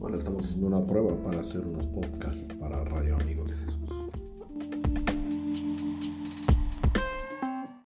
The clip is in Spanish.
Ahora estamos haciendo una prueba para hacer unos podcasts para radio.